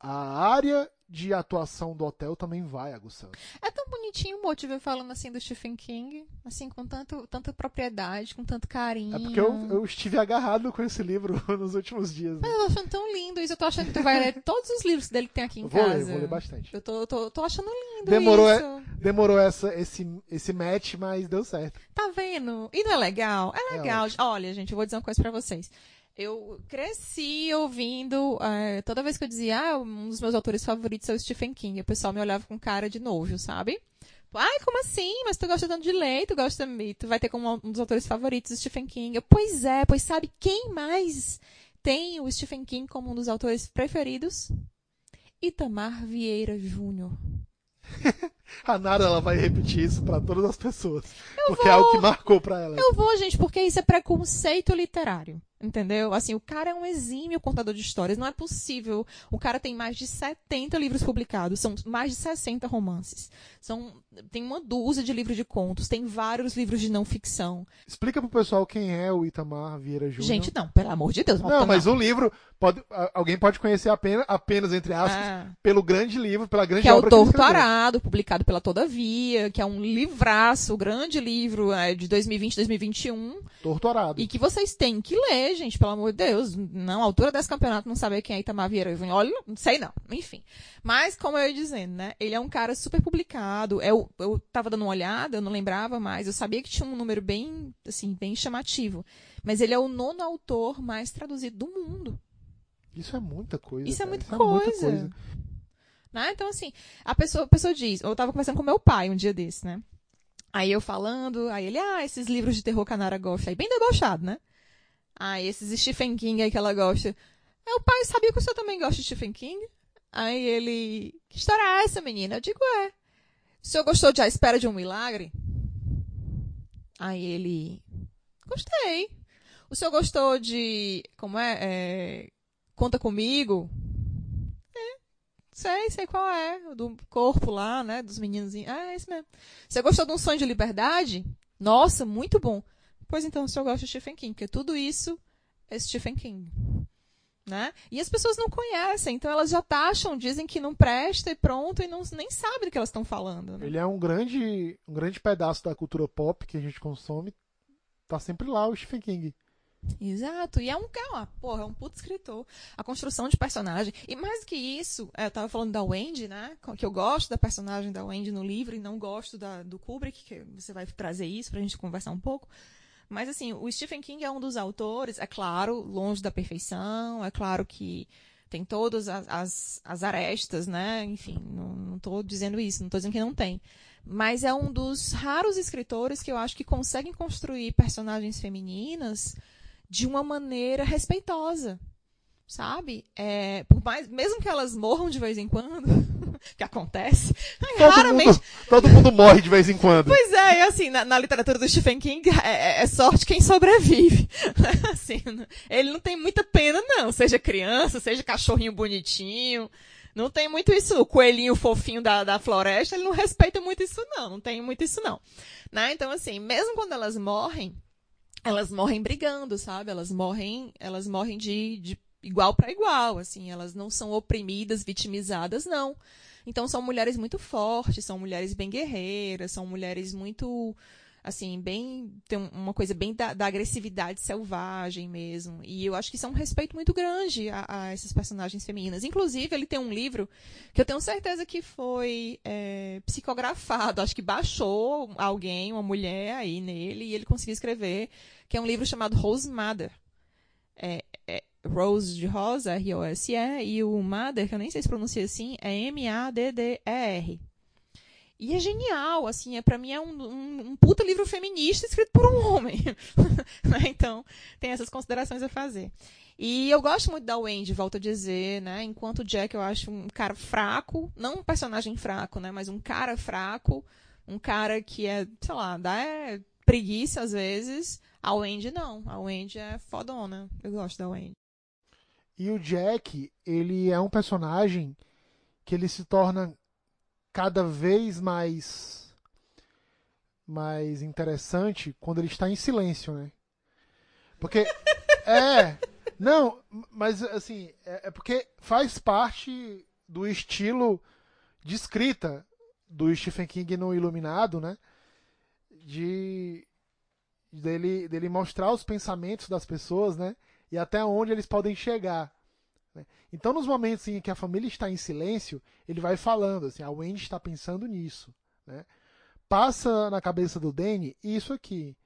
a área de atuação do hotel também vai aguçando. É tão bonitinho o motivo falando assim do Stephen King, assim, com tanto, tanta propriedade, com tanto carinho. É porque eu, eu estive agarrado com esse livro nos últimos dias. Né? Mas eu tô achando tão lindo isso. Eu tô achando que tu vai ler todos os livros dele que tem aqui em vou casa. Ler, vou ler bastante. Eu tô, tô, tô achando lindo demorou, isso. É, demorou essa, esse, esse match, mas deu certo. Tá vendo? E não é legal? É legal. É Olha, gente, eu vou dizer uma coisa pra vocês. Eu cresci ouvindo, é, toda vez que eu dizia, ah, um dos meus autores favoritos é o Stephen King, o pessoal me olhava com cara de nojo, sabe? Ai, como assim? Mas tu gosta tanto de ler, tu gosta, tu vai ter como um dos autores favoritos o Stephen King. Eu, pois é, pois sabe quem mais tem o Stephen King como um dos autores preferidos? Itamar Vieira Júnior. A Nara ela vai repetir isso pra todas as pessoas. porque é algo que marcou pra ela. Eu vou, gente, porque isso é preconceito literário. Entendeu? Assim, o cara é um exímio contador de histórias. Não é possível. O cara tem mais de 70 livros publicados. São mais de 60 romances. São, tem uma dúzia de livros de contos. Tem vários livros de não ficção. Explica pro pessoal quem é o Itamar Vieira Júnior. Gente, não, pelo amor de Deus. Não, mas o livro, pode, alguém pode conhecer apenas, apenas entre aspas, Ah. pelo grande livro, pela grande que é o obra que ele escreveu. Doutorado, publicado pela Todavia, que é um livraço, grande livro é, de 2020, 2021, Torturado. e que vocês têm que ler, gente, pelo amor de Deus. Não, a altura desse campeonato, não saber quem é Itamar Vieira. Olha, não sei não, enfim. Mas, como eu ia dizendo, né, ele é um cara super publicado. Eu, eu tava dando uma olhada, eu não lembrava mais, eu sabia que tinha um número bem, assim, bem chamativo. Mas ele é o nono autor mais traduzido do mundo. Isso é muita coisa. Isso é muita Isso é muita coisa. coisa. Né? Então, assim, a pessoa, a pessoa diz, eu tava conversando com meu pai um dia desse, né? Aí eu falando, aí ele, ah, esses livros de terror que a Nara gosta, aí bem debochado, né? Ah, esses Stephen King aí que ela gosta. O pai sabia que o senhor também gosta de Stephen King? Aí ele, que história é essa, menina? Eu digo, é. O senhor gostou de A Espera de um Milagre? Aí ele, gostei. O senhor gostou de, como é, é Conta Comigo? Sei, sei qual é. Do corpo lá, né? Dos meninozinhos. Ah, é esse mesmo. Você gostou de um sonho de liberdade? Nossa, muito bom. Pois então, o senhor gosta de Stephen King, porque tudo isso é Stephen King. Né? E as pessoas não conhecem, então elas já taxam, dizem que não presta e pronto, e não, nem sabem do que elas estão falando. Né? Ele é um grande, um grande pedaço da cultura pop que a gente consome. Tá sempre lá o Stephen King. Exato, e é um cara, porra, é um puto escritor. A construção de personagem. E mais do que isso, é, eu tava falando da Wendy, né? Que eu gosto da personagem da Wendy no livro e não gosto da, do Kubrick, que você vai trazer isso pra gente conversar um pouco. Mas assim, o Stephen King é um dos autores, é claro, longe da perfeição, é claro que tem todas as, as, as arestas, né? Enfim, não, tô dizendo isso, não tô dizendo que não tem. Mas é um dos raros escritores que eu acho que conseguem construir personagens femininas de uma maneira respeitosa, sabe? É, por mais, mesmo que elas morram de vez em quando, que acontece, Todo raramente. mundo, todo mundo morre de vez em quando. Pois é, e assim, na, na literatura do Stephen King, é, é sorte quem sobrevive. assim, ele não tem muita pena, não. Seja criança, seja cachorrinho bonitinho. Não tem muito isso. O coelhinho fofinho da, da floresta, ele não respeita muito isso, não. Não tem muito isso, não. Né? Então, assim, mesmo quando elas morrem, elas morrem brigando, sabe? Elas morrem, elas morrem de, de igual para igual, assim. Elas não são oprimidas, vitimizadas, não. Então são mulheres muito fortes, são mulheres bem guerreiras, são mulheres muito, assim, bem. tem uma coisa bem da, da agressividade selvagem mesmo. E eu acho que isso é um respeito muito grande a, a essas personagens femininas. Inclusive, ele tem um livro que eu tenho certeza que foi é, psicografado, acho que baixou alguém, uma mulher aí nele, e ele conseguiu escrever, que é um livro chamado Rose Mother. É, é, Rose de rosa, R-O-S-E, e o Mother, que eu nem sei se pronuncia assim, é M-A-D-D-E-R. E é genial, assim, é, pra mim é um, um, um puta livro feminista escrito por um homem. então, tem essas considerações a fazer. E eu gosto muito da Wendy, volto a dizer, né? Enquanto o Jack eu acho um cara fraco, não um personagem fraco, né? Mas um cara fraco, um cara que é, sei lá, dá é, preguiça às vezes. A Wendy não, a Wendy é fodona. Eu gosto da Wendy. E o Jack, ele é um personagem que ele se torna cada vez mais mais interessante quando ele está em silêncio, né? Porque é, não, mas assim, é, é porque faz parte do estilo de escrita do Stephen King no Iluminado, né? De dele, dele mostrar os pensamentos das pessoas, né? E até onde eles podem chegar. Né? Então, nos momentos em que a família está em silêncio, ele vai falando assim: a Wendy está pensando nisso. Né? Passa na cabeça do Danny isso aqui.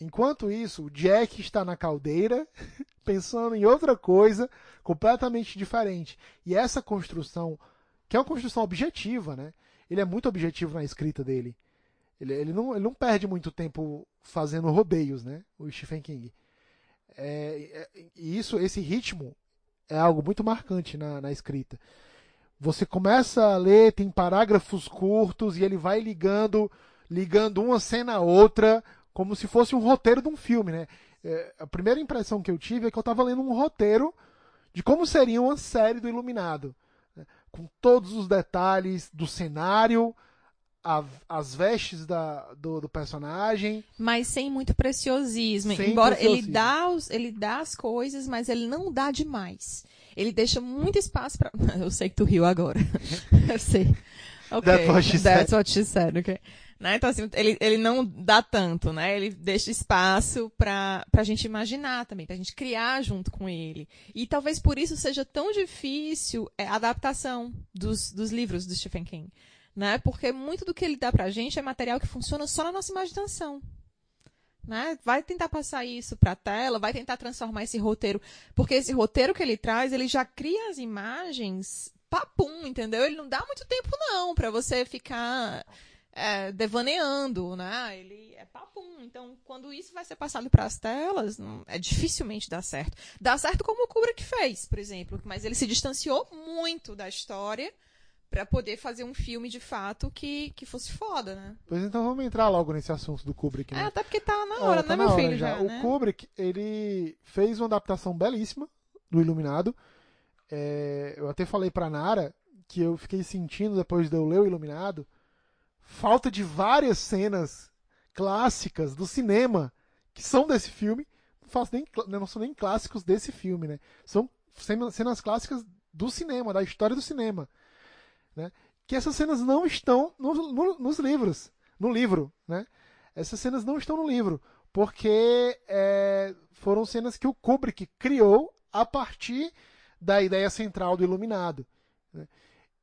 Enquanto isso, o Jack está na caldeira, pensando em outra coisa completamente diferente. E essa construção, que é uma construção objetiva, né? ele é muito objetivo na escrita dele. Ele, ele, não, ele não perde muito tempo fazendo rodeios, né? O Stephen King. É, é, e isso, esse ritmo é algo muito marcante na, na escrita. Você começa a ler, tem parágrafos curtos e ele vai ligando, ligando uma cena a outra, como se fosse um roteiro de um filme, né? É, a primeira impressão que eu tive é que eu estava lendo um roteiro de como seria uma série do Iluminado, né? com todos os detalhes do cenário, a, as vestes da, do, do, personagem. Mas sem muito preciosismo. Sem Embora preciosismo. ele dá, os, ele dá as coisas, mas ele não dá demais. Ele deixa muito espaço para. Eu sei que tu riu agora. Eu sei. Okay. That's what she That's said. what she said, ok. Né? Então, assim, ele, ele não dá tanto, né? Ele deixa espaço pra, pra gente imaginar também, pra gente criar junto com ele. E talvez por isso seja tão difícil é, a adaptação dos, dos livros do Stephen King né? Porque muito do que ele dá pra gente é material que funciona só na nossa imaginação. Né? Vai tentar passar isso pra tela, vai tentar transformar esse roteiro, porque esse roteiro que ele traz, ele já cria as imagens papum, entendeu? Ele não dá muito tempo não para você ficar é, devaneando, né? Ele é papum. Então, quando isso vai ser passado para as telas, não, é dificilmente dá certo. Dá certo como o Kubrick fez, por exemplo, mas ele se distanciou muito da história para poder fazer um filme de fato que, que fosse foda, né? Pois então vamos entrar logo nesse assunto do Kubrick, né? É, até porque tá na hora, É, tá né, meu hora filho? Já, O né? Kubrick, ele fez uma adaptação belíssima do Iluminado. É, eu até falei pra Nara que eu fiquei sentindo, depois de eu ler o Iluminado, falta de várias cenas clássicas do cinema que são desse filme. Não, faço nem, não são nem clássicos desse filme, né? São cena- cenas clássicas do cinema, da história do cinema. Né? Que essas cenas não estão no- no- nos livros. No livro, né? Essas cenas não estão no livro porque é, foram cenas que o Kubrick criou a partir da ideia central do Iluminado. né?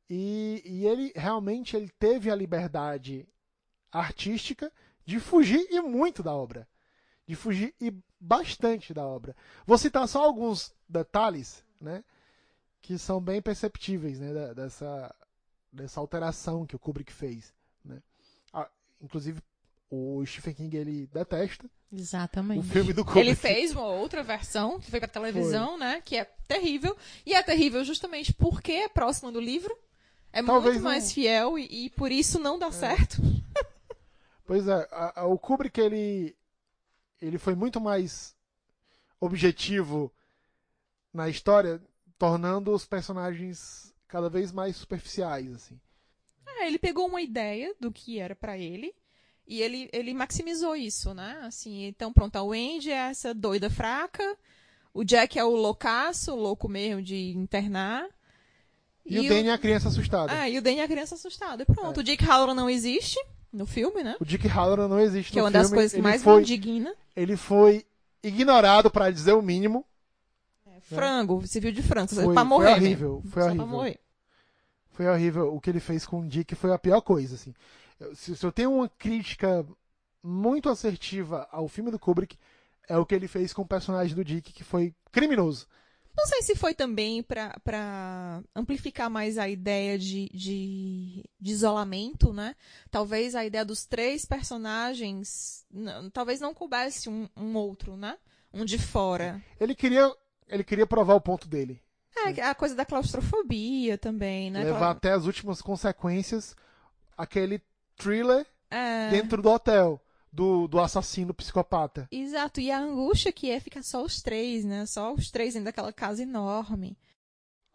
E, e ele realmente ele teve a liberdade artística de fugir e muito da obra. De fugir e bastante da obra. Vou citar só alguns detalhes né, que são bem perceptíveis né, dessa, dessa alteração que o Kubrick fez. Né? Ah, inclusive, o Stephen King ele detesta o Exatamente. filme do Kubrick. Ele fez uma outra versão, que foi pra televisão, né? Que é terrível. E é terrível justamente porque é próxima do livro. É Talvez muito não- mais fiel e, e por isso não dá certo. Pois é, a- a- o Kubrick ele, ele foi muito mais objetivo na história, tornando os personagens cada vez mais superficiais, assim. É, ele pegou uma ideia do que era pra ele e ele, ele maximizou isso, né? Assim, então pronto, a Wendy é essa doida fraca, o Jack é o loucaço, o louco mesmo de internar. E, o Danny é a criança assustada. É, e o Danny é a criança assustada. E pronto, É. o Dick Halloran não existe no filme, né? O Dick Halloran não existe Que é no uma das filme. coisas que ele mais foi, indigna. ele foi ignorado, para dizer o mínimo. Frango, civil de frango, Foi- pra foi morrer. horrível, mesmo. foi Só horrível. pra morrer. Foi horrível. O que ele fez com o Dick foi a pior coisa, assim. Se, se eu tenho uma crítica muito assertiva ao filme do Kubrick, é o que ele fez com o personagem do Dick, que foi criminoso. Não sei se foi também pra amplificar mais a ideia de, de, de isolamento, né? Talvez a ideia dos três personagens não- talvez não coubesse um, um outro, né? Um de fora. Ele queria, ele queria provar o ponto dele. É, a coisa da claustrofobia também, né? levar até as últimas consequências aquele thriller É, dentro do hotel do, do assassino psicopata. Exato, e a angústia que é ficar só os três, né? Só os três dentro daquela casa enorme.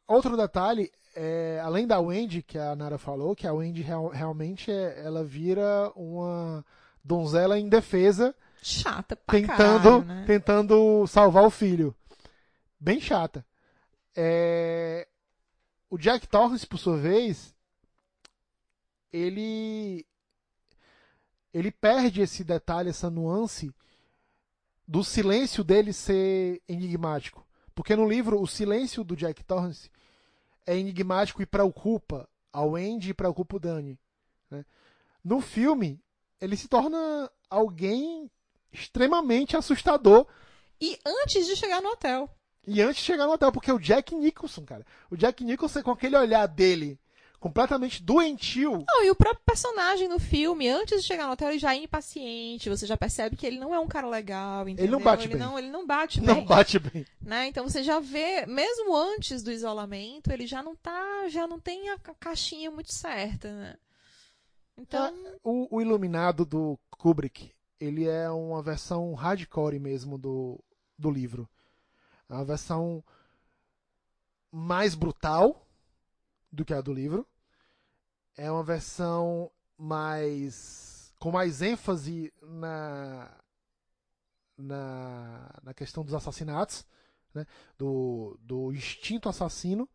Outro detalhe, é, além da Wendy, que a Nara falou, que a Wendy real- realmente é- ela vira uma donzela indefesa Chata pra tentando, caralho, né? tentando salvar o filho. Bem chata. É, O Jack Torrance, por sua vez, ele ele perde esse detalhe, essa nuance do silêncio dele ser enigmático. Porque no livro, o silêncio do Jack Torrance é enigmático e preocupa a Wendy e preocupa o Danny. né? No filme, ele se torna alguém extremamente assustador E antes de chegar no hotel. E antes de chegar no hotel, porque o Jack Nicholson, cara. O Jack Nicholson com aquele olhar dele, completamente doentio. Não, e o próprio personagem no filme, antes de chegar no hotel, ele já é impaciente. Você já percebe que ele não é um cara legal, entendeu? não bate ele bem. Não, ele não bate Não bem. bate bem. né? Então você já vê, mesmo antes do isolamento, ele já não tá, já não tem a ca- caixinha muito certa, né? Então, O, o Iluminado do Kubrick, ele é uma versão hardcore mesmo do, do livro. É uma versão mais brutal do que a do livro. É uma versão mais com mais ênfase na na, na questão dos assassinatos, né? do, do instinto assassino.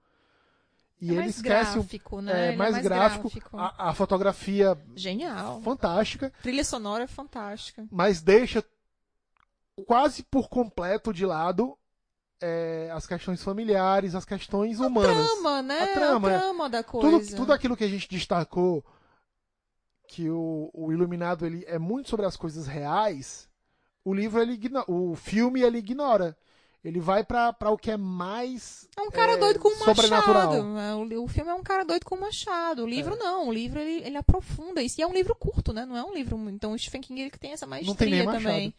E é ele mais esquece gráfico, né? é, Ele mais, gráfico, A, a fotografia Genial. fantástica, Trilha sonora é fantástica. mas deixa quase por completo de lado é, as questões familiares, as questões humanas. Trama, né? A trama, é. trama da Tudo, coisa. tudo aquilo que a gente destacou, que o, o Iluminado ele é muito sobre as coisas reais, o livro ele o filme ele ignora. Ele vai pra o que é mais É um cara é, doido com um machado. É, O, o filme é um cara doido com um machado. O livro não. O livro ele, ele aprofunda isso. E é um livro curto, né? Não é um livro. muito- Então o Stephen King ele que tem essa maestria Não tem nem também.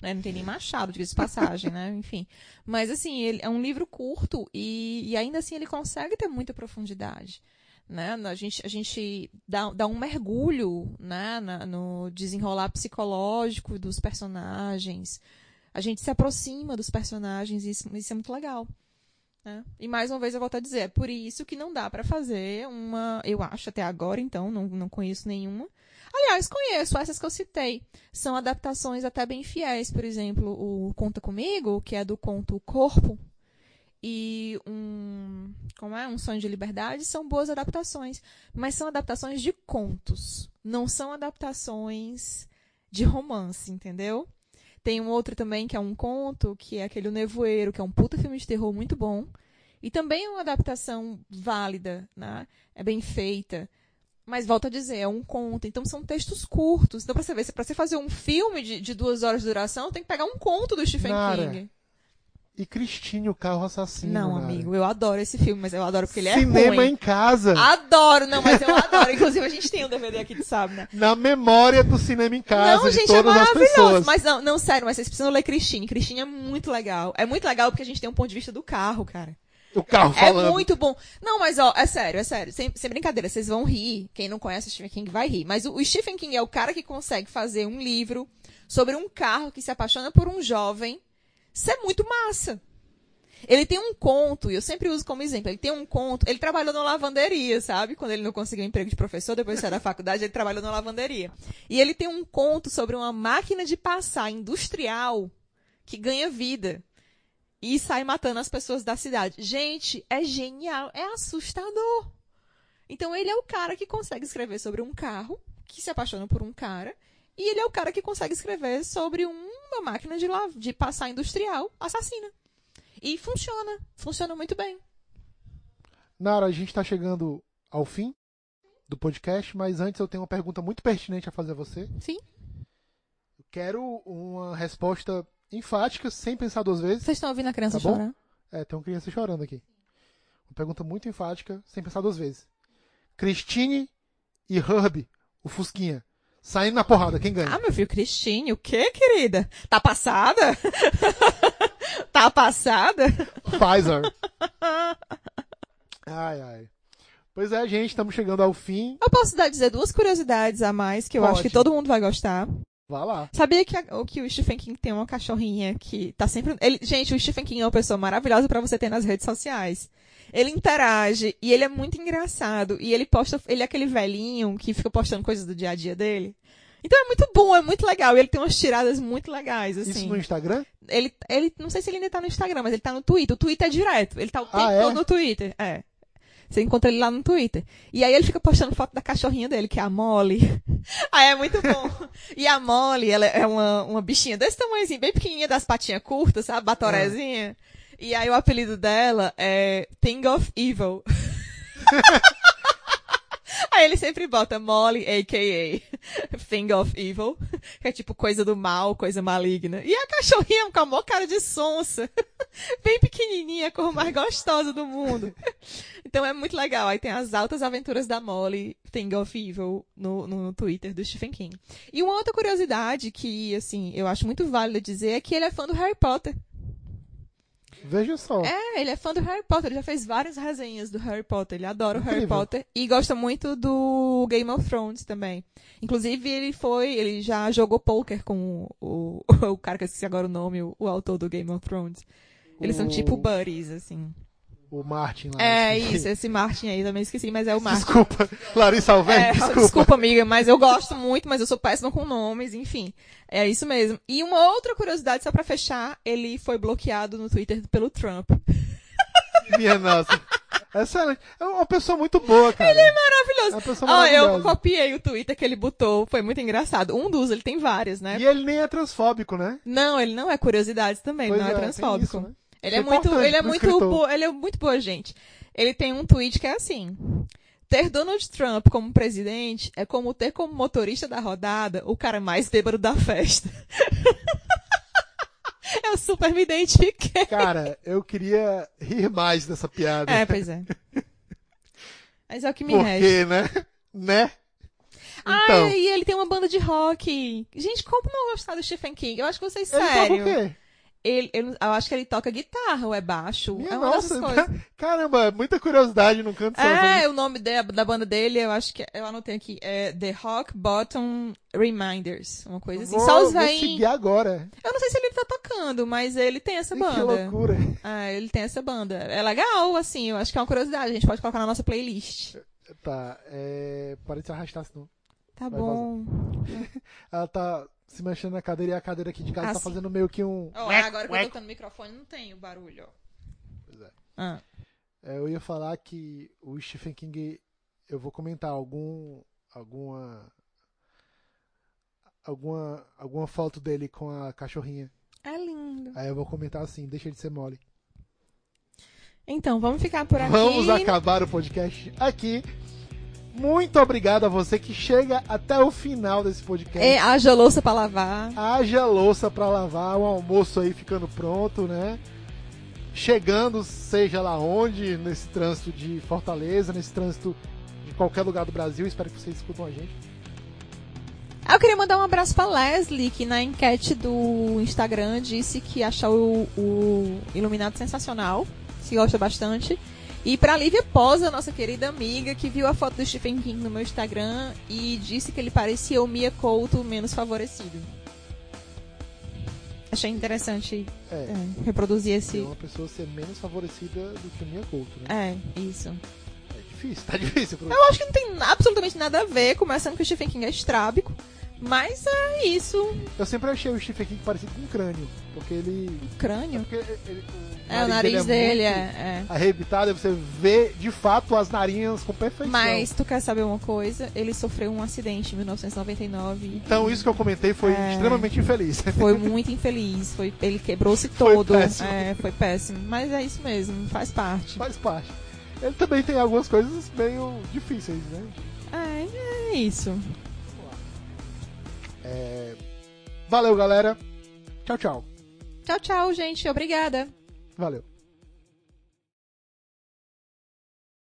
Né? Não tem nem machado, diga de passagem, né? Enfim. Mas assim, ele é um livro curto e, e ainda assim ele consegue ter muita profundidade. Né? A gente, a gente dá, dá um mergulho né? Na- no desenrolar psicológico dos personagens. A gente se aproxima dos personagens e isso, isso é muito legal. né? E mais uma vez eu volto a dizer, é por isso que não dá pra fazer uma, eu acho até agora então, não, não conheço nenhuma. Aliás, conheço essas que eu citei. São adaptações até bem fiéis, por exemplo, o Conta Comigo, que é do conto Corpo, e um, como é, um Sonho de Liberdade, são boas adaptações, mas são adaptações de contos, não são adaptações de romance, entendeu? Tem um outro também que é um conto, que é aquele O Nevoeiro, que é um puta filme de terror muito bom. E também é uma adaptação válida, né? É bem feita. Mas volto a dizer, é um conto. Então são textos curtos. Então, pra você ver, pra você fazer um filme de, de duas horas de duração, tem que pegar um conto do Stephen Nara, King. E Cristine, o carro assassino. Não, Nara. amigo, eu adoro esse filme, mas eu adoro porque ele é Cinema ruim. em casa. Adoro, não, mas eu adoro. Inclusive, a gente tem um DVD aqui de sábado, né? Na memória do cinema em casa não, gente, é maravilhoso. Mas não, não, sério, mas vocês precisam ler Christine. Christine é muito legal. É muito legal porque a gente tem um ponto de vista do carro, cara. O carro É falando. muito bom. Não, mas ó, é sério, é sério. Sem, sem brincadeira, vocês vão rir. Quem não conhece o Stephen King vai rir. Mas o, o Stephen King é o cara que consegue fazer um livro sobre um carro que se apaixona por um jovem. Isso é muito massa. Ele tem um conto, e eu sempre uso como exemplo, ele tem um conto, ele trabalhou na lavanderia, sabe? Quando ele não conseguiu emprego de professor, depois de sair da faculdade, ele trabalhou na lavanderia. E ele tem um conto sobre uma máquina de passar industrial que ganha vida e sai matando as pessoas da cidade. Gente, é genial, é assustador. Então ele é o cara que consegue escrever sobre um carro que se apaixona por um cara, e ele é o cara que consegue escrever sobre uma máquina de, la- de passar industrial assassina. E funciona, funciona muito bem. Nara, a gente tá chegando ao fim do podcast, mas antes eu tenho uma pergunta muito pertinente a fazer a você. Sim. Eu quero uma resposta enfática, sem pensar duas vezes. Vocês estão ouvindo a criança Tá chorar? É, tem uma criança chorando aqui. Uma pergunta muito enfática, sem pensar duas vezes. Christine e Herb, o Fusquinha, saindo na porrada, quem ganha? Ah, meu filho, Cristine, o quê, querida? Tá passada? tá passada? Pfizer. Ai, ai. Pois é, gente, estamos chegando ao fim. Eu posso dar, dizer duas curiosidades a mais que eu acho Pode. que todo mundo vai gostar. Vá lá. Sabia que, a- que o Stephen King tem uma cachorrinha que tá sempre. Ele, gente, o Stephen King é uma pessoa maravilhosa pra você ter nas redes sociais. Ele interage e ele é muito engraçado. E ele posta. Ele é aquele velhinho que fica postando coisas do dia a dia dele. Então é muito bom, é muito legal. E ele tem umas tiradas muito legais, assim. Isso no Instagram? Ele, ele, não sei se ele ainda tá no Instagram, mas ele tá no Twitter. O Twitter é direto. Ele tá o tempo Ah, é? todo no Twitter. É. Você encontra ele lá no Twitter. E aí ele fica postando foto da cachorrinha dele, que é a Molly. ah, é muito bom. e a Molly, ela é uma, uma bichinha desse tamanhozinho, bem pequenininha, das patinhas curtas, sabe? Batorezinha. E aí o apelido dela é Thing of Evil. Aí ele sempre bota Molly, a.k.a. Thing of Evil, que é tipo coisa do mal, coisa maligna. E a cachorrinha com a maior cara de sonsa. Bem pequenininha, a cor mais gostosa do mundo. Então é muito legal. Aí tem as altas aventuras da Molly, Thing of Evil, no, no Twitter do Stephen King. E uma outra curiosidade que, assim, eu acho muito válida dizer é que ele é fã do Harry Potter. Veja só. É, ele é fã do Harry Potter, ele já fez várias resenhas do Harry Potter, ele adora o Harry Incrível. Potter e gosta muito do Game of Thrones também. Inclusive, ele foi, ele já jogou poker com o, o, o cara que eu esqueci agora o nome, o, o autor do Game of Thrones. Eles são O- tipo buddies, assim. O Martin lá. É esqueci. isso, esse Martin aí também esqueci, mas é o Martin. Desculpa, Larissa Alves, É, desculpa. desculpa. amiga, mas eu gosto muito, mas eu sou péssima com nomes, enfim. É isso mesmo. E uma outra curiosidade, só pra fechar, ele foi bloqueado no Twitter pelo Trump. Minha nossa. Excelente. É uma pessoa muito boa, cara. Ele é Maravilhoso. pessoa Ó, eu copiei o Twitter que ele botou, foi muito engraçado. Um dos, ele tem vários, né? E ele nem é transfóbico, né? Não, ele não é curiosidade também, Pois não é, tem transfóbico. isso, né? Ele é é muito, ele é muito, bo- ele é muito boa gente. Ele tem um tweet que é assim: ter Donald Trump como presidente é como ter como motorista da rodada o cara mais bêbado da festa. Eu super me identifiquei. Cara, eu queria rir mais dessa piada. É, pois é. Mas é o que me resta. Porque, né? Né? Então, Ah, e ele tem uma banda de rock. Gente, como não gostar do Stephen King? Eu acho que vocês ele toca sério. o quê? Ele, eu, eu acho que ele toca guitarra ou é baixo. Minha é uma nossa, coisas. caramba, muita curiosidade no canto só. É, o nome da, da banda dele, eu acho que eu anotei aqui, é The Rock Bottom Reminders, uma coisa assim. Vou, Só os seguir agora. Eu não sei se ele tá tocando, mas ele tem essa Que banda. loucura. Ah, ele tem essa banda. É legal, assim, eu acho que é uma curiosidade, a gente pode colocar na nossa playlist. Tá, é... Para de se arrastar, senão. Tá Vai bom. Ela tá se mexendo na cadeira e a cadeira aqui de casa tá sim. fazendo meio que um... Ó, agora que eu tô tocando o microfone, não tem o barulho, ó. Pois é. Ah. É, eu ia falar que o Stephen King, eu vou comentar algum, alguma, alguma, alguma foto dele com a cachorrinha. É lindo. Aí eu vou comentar assim, deixa de ser mole. Então, vamos ficar por aqui. Vamos acabar o podcast aqui. Muito obrigado a você que chega até o final desse podcast. É, haja louça pra lavar. Haja louça pra lavar, o almoço aí ficando pronto, né? Chegando, seja lá onde, nesse trânsito de Fortaleza, nesse trânsito de qualquer lugar do Brasil. Espero que vocês escutam a gente. Ah, eu queria mandar um abraço pra Leslie, que na enquete do Instagram disse que achou o, o Iluminado sensacional, se gosta bastante. E pra Lívia Posa, nossa querida amiga, que viu a foto do Stephen King no meu Instagram e disse que ele parecia o Mia Couto menos favorecido. Achei interessante É, é, reproduzir ser esse. uma pessoa ser menos favorecida do que o minha culto, né? É, isso. É difícil, tá difícil. Pro... Eu acho que não tem absolutamente nada a ver, começando que o Stephen King é estrábico. Mas é isso. Eu sempre achei o Stephen King parecido com um crânio, porque ele... Crânio. Porque ele- É, o nariz dele é- muito é. arrebitado, e você vê de fato as narinhas com perfeição. Mas tu quer saber uma coisa? Ele sofreu um acidente em 1999. Então isso que eu comentei foi É. extremamente infeliz. Foi muito infeliz. Foi, ele quebrou-se Foi todo. péssimo. É, foi péssimo. Mas é isso mesmo, faz parte. Faz parte. Ele também tem algumas coisas meio difíceis, né? É, é isso. É, Valeu, galera. Tchau, tchau. Tchau, tchau, gente. Obrigada. Valeu.